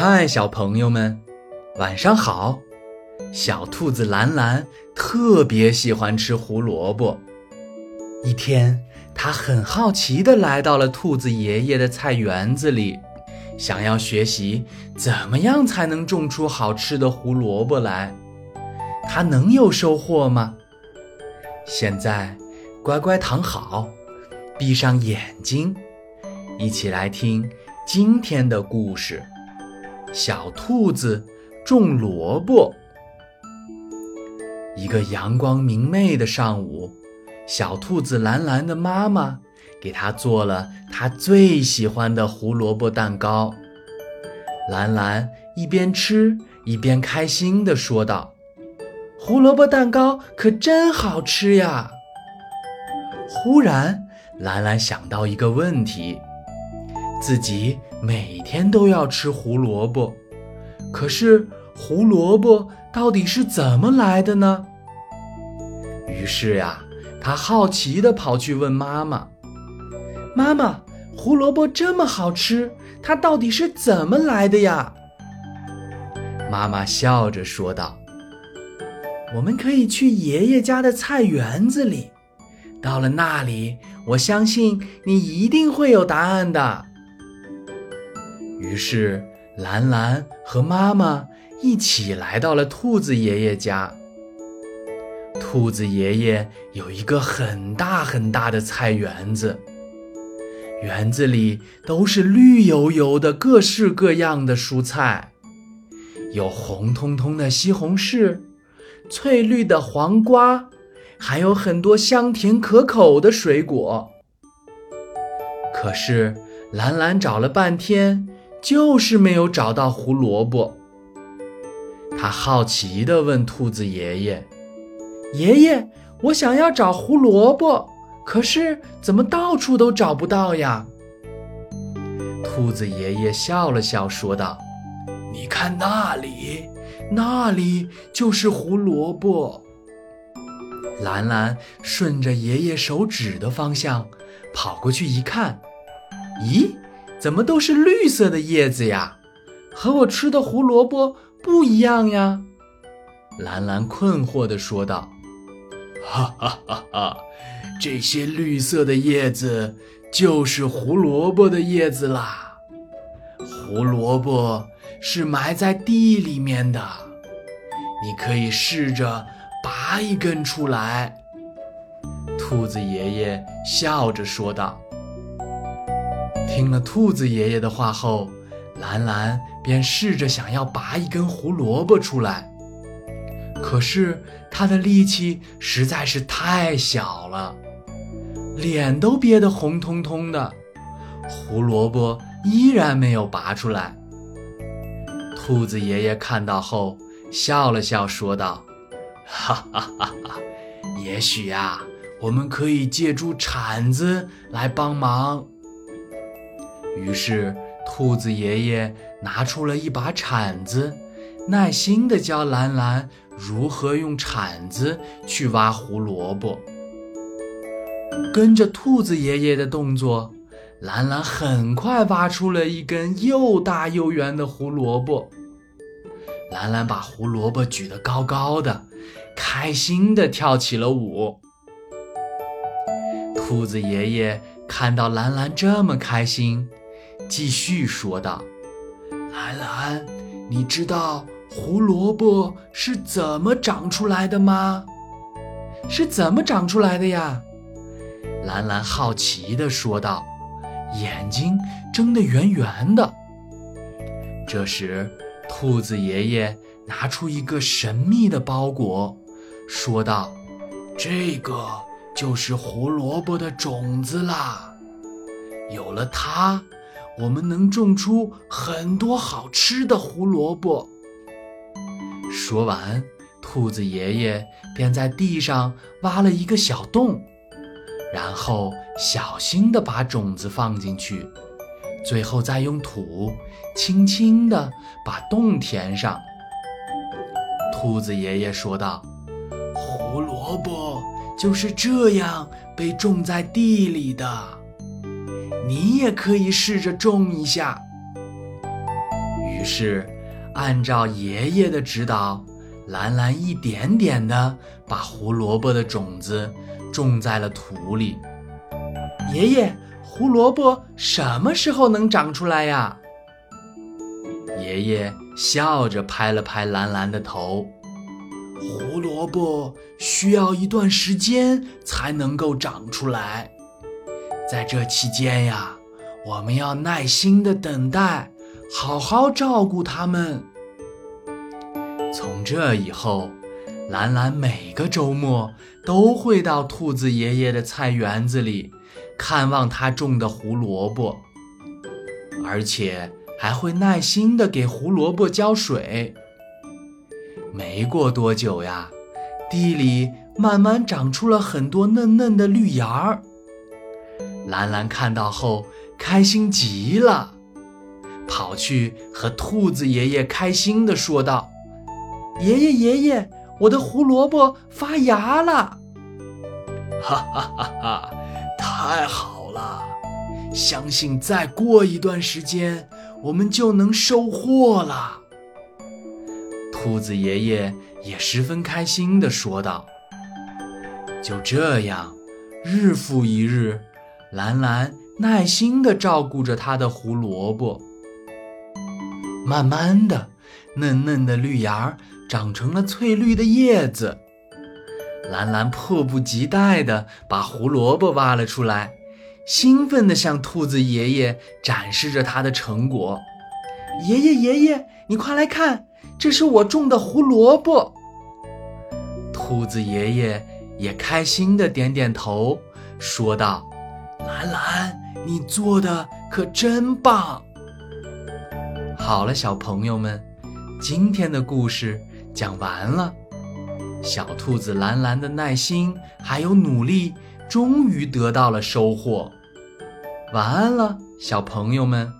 嗨，小朋友们，晚上好！小兔子兰兰特别喜欢吃胡萝卜。一天，它很好奇地来到了兔子爷爷的菜园子里，想要学习怎么样才能种出好吃的胡萝卜来。它能有收获吗？现在，乖乖躺好，闭上眼睛，一起来听今天的故事。小兔子种萝卜。一个阳光明媚的上午，小兔子兰兰的妈妈给它做了它最喜欢的胡萝卜蛋糕。兰兰一边吃一边开心地说道：“胡萝卜蛋糕可真好吃呀！”忽然，兰兰想到一个问题。自己每天都要吃胡萝卜，可是胡萝卜到底是怎么来的呢？于是呀，他好奇地跑去问妈妈：“妈妈，胡萝卜这么好吃，它到底是怎么来的呀？”妈妈笑着说道：“我们可以去爷爷家的菜园子里，到了那里，我相信你一定会有答案的。”于是，兰兰和妈妈一起来到了兔子爷爷家。兔子爷爷有一个很大很大的菜园子，园子里都是绿油油的各式各样的蔬菜，有红彤彤的西红柿，翠绿的黄瓜，还有很多香甜可口的水果。可是，兰兰找了半天。就是没有找到胡萝卜。他好奇地问兔子爷爷：“爷爷，我想要找胡萝卜，可是怎么到处都找不到呀？”兔子爷爷笑了笑，说道：“你看那里，那里就是胡萝卜。”兰兰顺着爷爷手指的方向跑过去一看，咦？怎么都是绿色的叶子呀？和我吃的胡萝卜不一样呀！兰兰困惑地说道：“哈哈哈哈，这些绿色的叶子就是胡萝卜的叶子啦。胡萝卜是埋在地里面的，你可以试着拔一根出来。”兔子爷爷笑着说道。听了兔子爷爷的话后，兰兰便试着想要拔一根胡萝卜出来，可是她的力气实在是太小了，脸都憋得红彤彤的，胡萝卜依然没有拔出来。兔子爷爷看到后笑了笑，说道：“哈哈哈哈，也许呀，我们可以借助铲子来帮忙。”于是，兔子爷爷拿出了一把铲子，耐心地教兰兰如何用铲子去挖胡萝卜。跟着兔子爷爷的动作，兰兰很快挖出了一根又大又圆的胡萝卜。兰兰把胡萝卜举得高高的，开心地跳起了舞。兔子爷爷看到兰兰这么开心。继续说道：“兰兰，你知道胡萝卜是怎么长出来的吗？是怎么长出来的呀？”兰兰好奇地说道，眼睛睁得圆圆的。这时，兔子爷爷拿出一个神秘的包裹，说道：“这个就是胡萝卜的种子啦，有了它。”我们能种出很多好吃的胡萝卜。说完，兔子爷爷便在地上挖了一个小洞，然后小心地把种子放进去，最后再用土轻轻地把洞填上。兔子爷爷说道：“胡萝卜就是这样被种在地里的。”你也可以试着种一下。”于是，按照爷爷的指导，兰兰一点点地把胡萝卜的种子种在了土里。爷爷，胡萝卜什么时候能长出来呀？爷爷笑着拍了拍兰兰的头。胡萝卜需要一段时间才能够长出来，在这期间呀，我们要耐心的等待，好好照顾它们。从这以后，兰兰每个周末都会到兔子爷爷的菜园子里看望他种的胡萝卜，而且还会耐心的给胡萝卜浇水。没过多久呀，地里慢慢长出了很多嫩嫩的绿芽儿。兰兰看到后开心极了，跑去和兔子爷爷开心地说道：“爷爷爷爷，我的胡萝卜发芽了！”哈哈哈哈！太好了，相信再过一段时间，我们就能收获了。兔子爷爷也十分开心地说道：“就这样，日复一日，兰兰耐心地照顾着它的胡萝卜。慢慢的，嫩嫩的绿芽长成了翠绿的叶子。兰兰迫不及待地把胡萝卜挖了出来，兴奋地向兔子爷爷展示着它的成果。爷爷，爷爷，你快来看！”这是我种的胡萝卜。兔子爷爷也开心的点点头，说道：“兰兰，你做的可真棒！”好了，小朋友们，今天的故事讲完了。小兔子兰兰的耐心还有努力，终于得到了收获。晚安了，小朋友们。